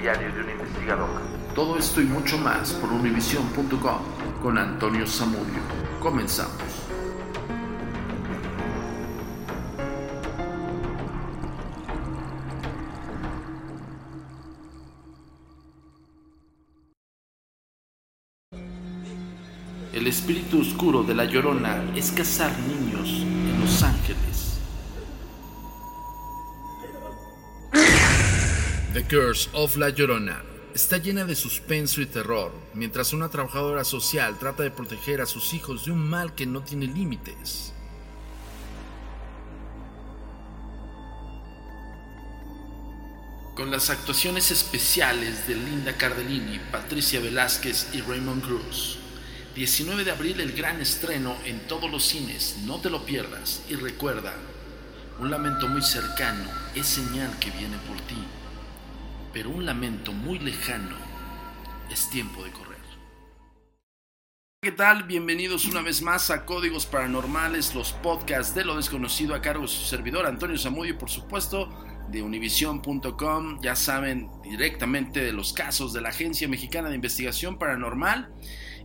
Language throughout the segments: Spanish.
diario de un investigador. Todo esto y mucho más por univision.com con Antonio Zamudio. Comenzamos. El espíritu oscuro de la Llorona es cazar niños en Los Ángeles. The Curse of La Llorona está llena de suspenso y terror, mientras una trabajadora social trata de proteger a sus hijos de un mal que no tiene límites. Con las actuaciones especiales de Linda Cardellini, Patricia Velázquez y Raymond Cruz. 19 de abril el gran estreno en todos los cines, no te lo pierdas y recuerda, un lamento muy cercano es señal que viene por ti, pero un lamento muy lejano es tiempo de correr. ¿Qué tal? Bienvenidos una vez más a Códigos Paranormales, los podcasts de lo desconocido a cargo de su servidor Antonio Zamudio, por supuesto, de univision.com, ya saben, directamente de los casos de la Agencia Mexicana de Investigación Paranormal.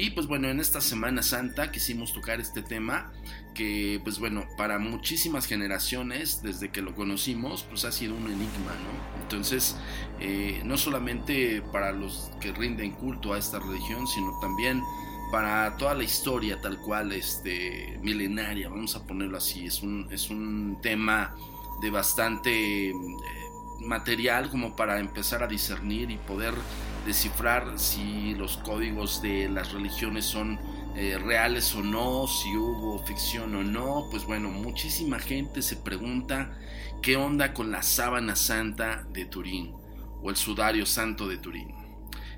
Y pues bueno, en esta Semana Santa quisimos tocar este tema que pues bueno, para muchísimas generaciones desde que lo conocimos pues ha sido un enigma, ¿no? Entonces, eh, no solamente para los que rinden culto a esta religión, sino también para toda la historia tal cual, este, milenaria, vamos a ponerlo así, es un, es un tema de bastante... Eh, material como para empezar a discernir y poder descifrar si los códigos de las religiones son eh, reales o no, si hubo ficción o no. Pues bueno, muchísima gente se pregunta qué onda con la sábana santa de Turín o el sudario santo de Turín.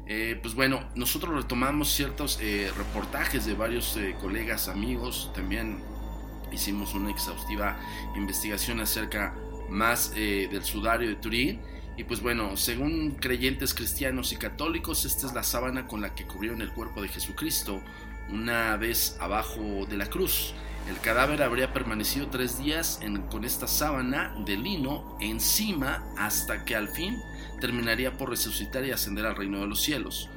Eh, pues bueno, nosotros retomamos ciertos eh, reportajes de varios colegas, amigos, también hicimos una exhaustiva investigación acerca más eh, del sudario de Turín. Y pues bueno, según creyentes cristianos y católicos, esta es la sábana con la que cubrieron el cuerpo de Jesucristo una vez abajo de la cruz. El cadáver habría permanecido tres días con esta sábana de lino encima hasta que al fin terminaría por resucitar y ascender al reino de los cielos.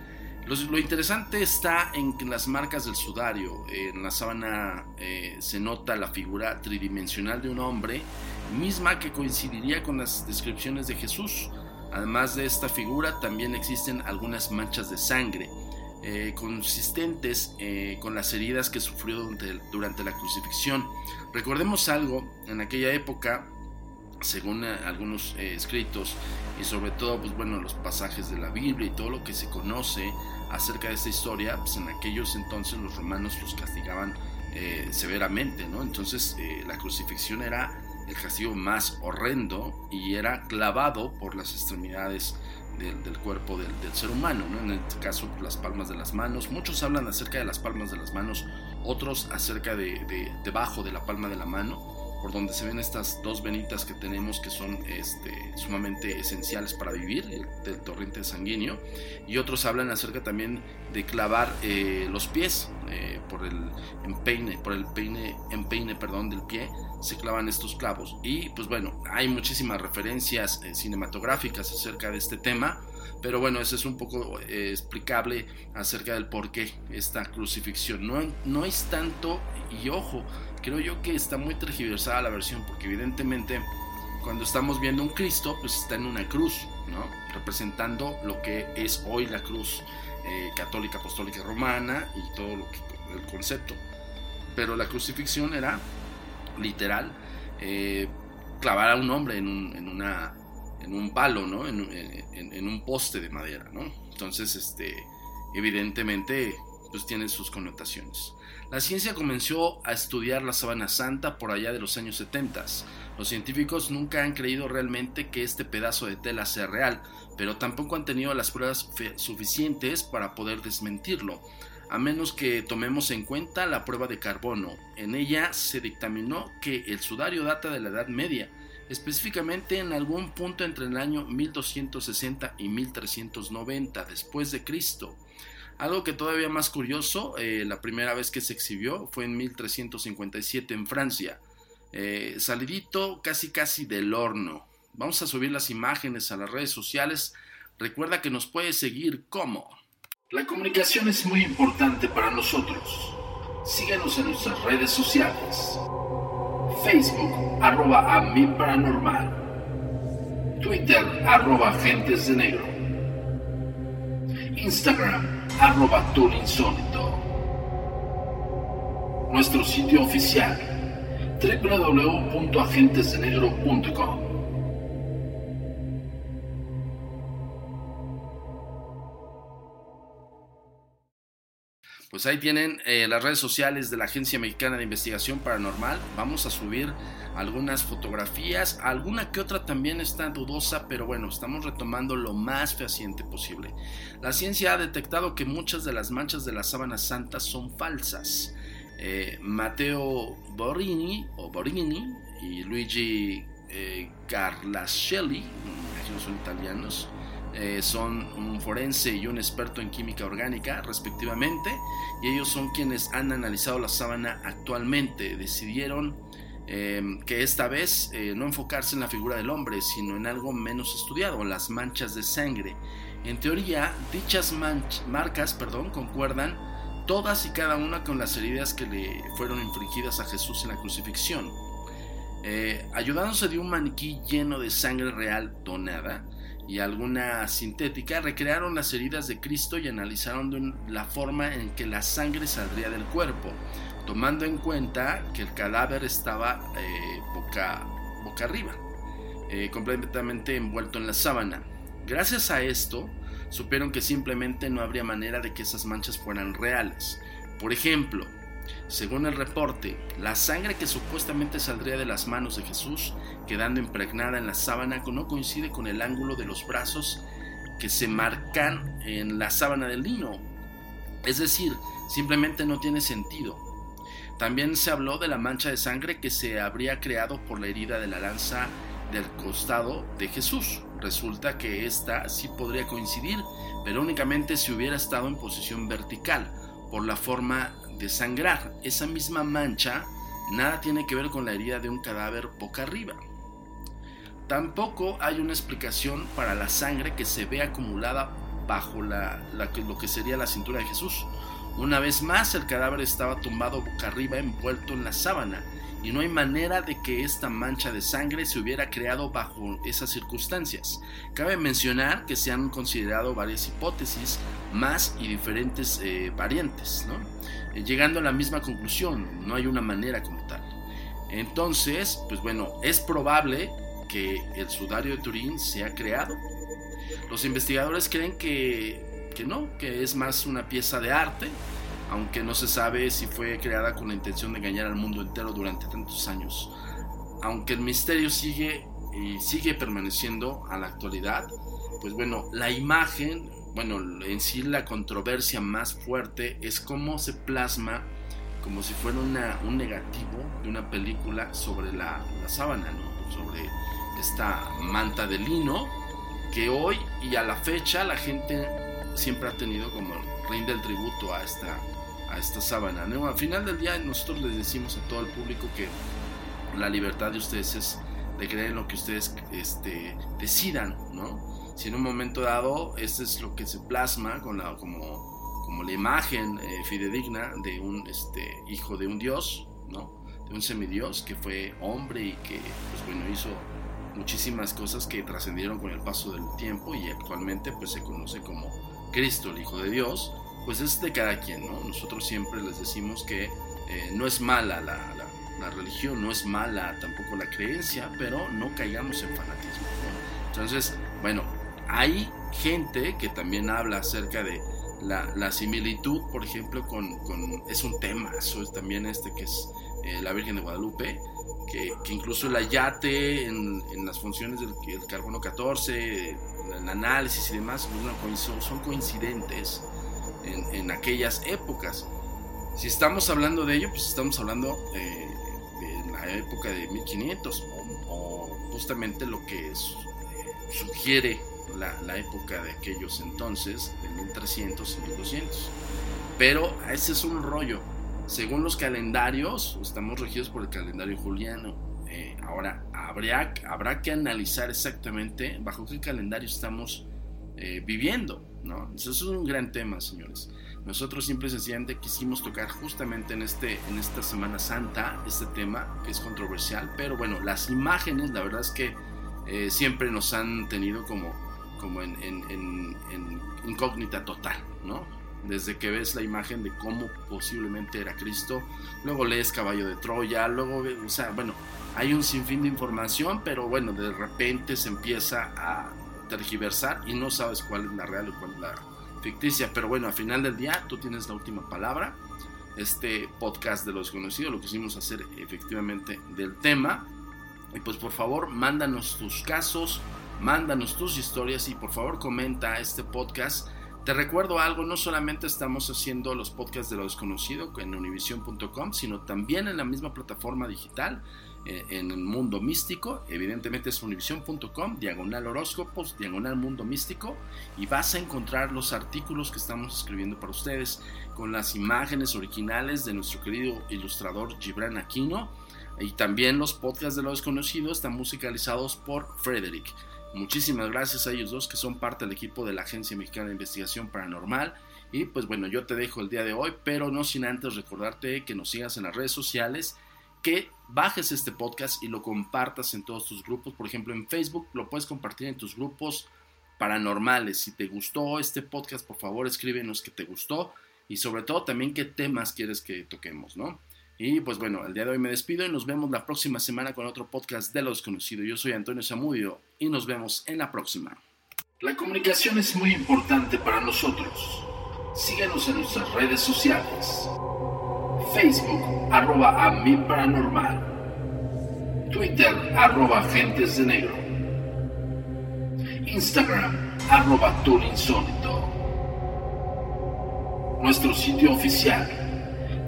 Lo, interesante está en que las marcas del sudario, en la sábana eh, se nota la figura tridimensional de un hombre, misma que coincidiría con las descripciones de Jesús. Además de esta figura, también existen algunas manchas de sangre eh, consistentes eh, con las heridas que sufrió durante, durante, la crucifixión. Recordemos algo, en aquella época, según eh, algunos escritos y sobre todo, pues bueno, los pasajes de la Biblia y todo lo que se conoce acerca de esta historia, pues en aquellos entonces los romanos los castigaban severamente, ¿no? Entonces la crucifixión era el castigo más horrendo y era clavado por las extremidades del, cuerpo del, ser humano, ¿no? en este caso las palmas de las manos. Muchos hablan acerca de las palmas de las manos, otros acerca de, debajo de la palma de la mano por donde se ven estas dos venitas que tenemos que son este, sumamente esenciales para vivir, del torrente sanguíneo, y otros hablan acerca también de clavar eh, los pies eh, por el empeine, por el peine, empeine perdón, del pie, se clavan estos clavos. Y pues bueno, hay muchísimas referencias eh, cinematográficas acerca de este tema, pero bueno, eso es un poco explicable acerca del por qué esta crucifixión. No, no es tanto, y ojo, creo yo que está muy tergiversada la versión, porque evidentemente cuando estamos viendo un Cristo, pues está en una cruz, ¿no? Representando lo que es hoy la cruz eh, católica, apostólica, romana y todo lo que, el concepto. Pero la crucifixión era literal eh, clavar a un hombre en un, en una, en un palo, ¿no? En, un poste de madera, ¿no? Entonces, este, evidentemente, pues tiene sus connotaciones. La ciencia comenzó a estudiar la sábana santa por allá de los años 70. Los científicos nunca han creído realmente que este pedazo de tela sea real, pero tampoco han tenido las pruebas suficientes para poder desmentirlo, a menos que tomemos en cuenta la prueba de carbono. En ella se dictaminó que el sudario data de la Edad Media, específicamente en algún punto entre el año 1260 y 1390 después de Cristo. Algo que todavía más curioso, eh, la primera vez que se exhibió fue en 1357 en Francia. Eh, salidito casi casi del horno. Vamos a subir las imágenes a las redes sociales. Recuerda que nos puedes seguir como. La comunicación es muy importante para nosotros. Síguenos en nuestras redes sociales. Facebook, arroba a mi paranormal. Twitter, arroba agentes de negro. Instagram, arroba insólito. Nuestro sitio oficial www.agentesdenegro.com Pues ahí tienen eh, las redes sociales de la Agencia Mexicana de Investigación Paranormal. Vamos a subir algunas fotografías, alguna que otra también está dudosa, pero bueno, estamos retomando lo más fehaciente posible. La ciencia ha detectado que muchas de las manchas de la sábana santa son falsas. Eh, Matteo Borini, o Borini y Luigi eh, Carlascelli, mm, son italianos, eh, son un forense y un experto en química orgánica respectivamente y ellos son quienes han analizado la sábana actualmente. Decidieron em, que esta vez eh, no enfocarse en la figura del hombre sino en algo menos estudiado, las manchas de sangre. En teoría, dichas marcas perdón, concuerdan todas y cada una con las heridas que le fueron infligidas a Jesús en la crucifixión. Eh, ayudándose de un maniquí lleno de sangre real donada, y alguna sintética, recrearon las heridas de Cristo y analizaron la forma en que la sangre saldría del cuerpo, tomando en cuenta que el cadáver estaba eh, boca, boca arriba, eh, completamente envuelto en la sábana. Gracias a esto, supieron que simplemente no habría manera de que esas manchas fueran reales. Por ejemplo, según el reporte, la sangre que supuestamente saldría de las manos de Jesús, quedando impregnada en la sábana, no coincide con el ángulo de los brazos que se marcan en la sábana del lino. Es decir, simplemente no tiene sentido. También se habló de la mancha de sangre que se habría creado por la herida de la lanza del costado de Jesús. Resulta que esta sí podría coincidir, pero únicamente si hubiera estado en posición vertical, por la forma de sangrar. Esa misma mancha nada tiene que ver con la herida de un cadáver boca arriba. Tampoco hay una explicación para la sangre que se ve acumulada bajo la, lo que sería la cintura de Jesús. Una vez más, el cadáver estaba tumbado boca arriba envuelto en la sábana y no hay manera de que esta mancha de sangre se hubiera creado bajo esas circunstancias. Cabe mencionar que se han considerado varias hipótesis más y diferentes eh, variantes, eh, llegando a la misma conclusión, no hay una manera como tal. Entonces, pues bueno, es probable que el sudario de Turín sea creado. Los investigadores creen que, que no, que es más una pieza de arte, aunque no se sabe si fue creada con la intención de engañar al mundo entero durante tantos años. Aunque el misterio sigue y sigue permaneciendo a la actualidad, pues bueno, la imagen, bueno, en sí la controversia más fuerte es cómo se plasma como si fuera un negativo de una película sobre la, sábana, sobre esta manta de lino que hoy y a la fecha la gente siempre ha tenido como rinde el tributo a esta, esta sábana. ¿no? Al final del día nosotros les decimos a todo el público que la libertad de ustedes es de creer en lo que ustedes este, decidan, ¿no? Si en un momento dado este es lo que se plasma con la, como, como la imagen eh, fidedigna de un este, hijo de un dios, ¿no? De un semidios que fue hombre y que, pues bueno, hizo muchísimas cosas que trascendieron con el paso del tiempo y actualmente pues se conoce como Cristo, el Hijo de Dios, pues es de cada quien, ¿no? Nosotros siempre les decimos que eh, no es mala la, religión, no es mala tampoco la creencia, pero no caigamos en fanatismo, Entonces, bueno, hay gente que también habla acerca de la, similitud, por ejemplo, con, es un tema, eso es también este que es eh, la Virgen de Guadalupe, que, incluso el ayate en, en las funciones del carbono 14, el análisis y demás, son coincidentes en, aquellas épocas. Si estamos hablando de ello, pues estamos hablando eh, de la época de 1500 o, justamente lo que eh, sugiere la, la, época de aquellos entonces, de 1300 y 1200. Pero ese es un rollo. Según los calendarios, estamos regidos por el calendario juliano. Eh, ahora, habría, habrá que analizar exactamente bajo qué calendario estamos viviendo. ¿no? Eso es un gran tema, señores. Nosotros simple y sencillamente quisimos tocar justamente en, este, en esta Semana Santa este tema que es controversial, pero bueno, las imágenes, la verdad es que eh, siempre nos han tenido como, como en, en, incógnita total, ¿no? Desde que ves la imagen de cómo posiblemente era Cristo, luego lees Caballo de Troya, luego, o sea, bueno, hay un sinfín de información, pero bueno, de repente se empieza a tergiversar y no sabes cuál es la real y cuál es la ficticia. Pero bueno, al final del día tú tienes la última palabra. Este podcast de lo desconocido lo quisimos hacer efectivamente del tema. Y pues por favor, mándanos tus casos, mándanos tus historias y por favor comenta este podcast. Te recuerdo algo, no solamente estamos haciendo los podcasts de lo desconocido en univision.com, sino también en la misma plataforma digital eh, en el mundo místico. Evidentemente es univision.com, diagonal horóscopos, diagonal mundo místico. Y vas a encontrar los artículos que estamos escribiendo para ustedes con las imágenes originales de nuestro querido ilustrador Gibran Aquino. Y también los podcasts de lo desconocido están musicalizados por Frederick. Muchísimas gracias a ellos dos que son parte del equipo de la Agencia Mexicana de Investigación Paranormal. Y pues bueno, yo te dejo el día de hoy, pero no sin antes recordarte que nos sigas en las redes sociales que bajes este podcast y lo compartas en todos tus grupos. Por ejemplo, en Facebook lo puedes compartir en tus grupos paranormales. Si te gustó este podcast, por favor escríbenos que te gustó y sobre todo también qué temas quieres que toquemos, ¿no? Y pues bueno, el día de hoy me despido y nos vemos la próxima semana con otro podcast de lo desconocido. Yo soy Antonio Zamudio y nos vemos en la próxima. La comunicación es muy importante para nosotros. Síguenos en nuestras redes sociales. Facebook, arroba a mi paranormal. Twitter, arroba agentes de negro. Instagram, arroba insólito. Nuestro sitio oficial,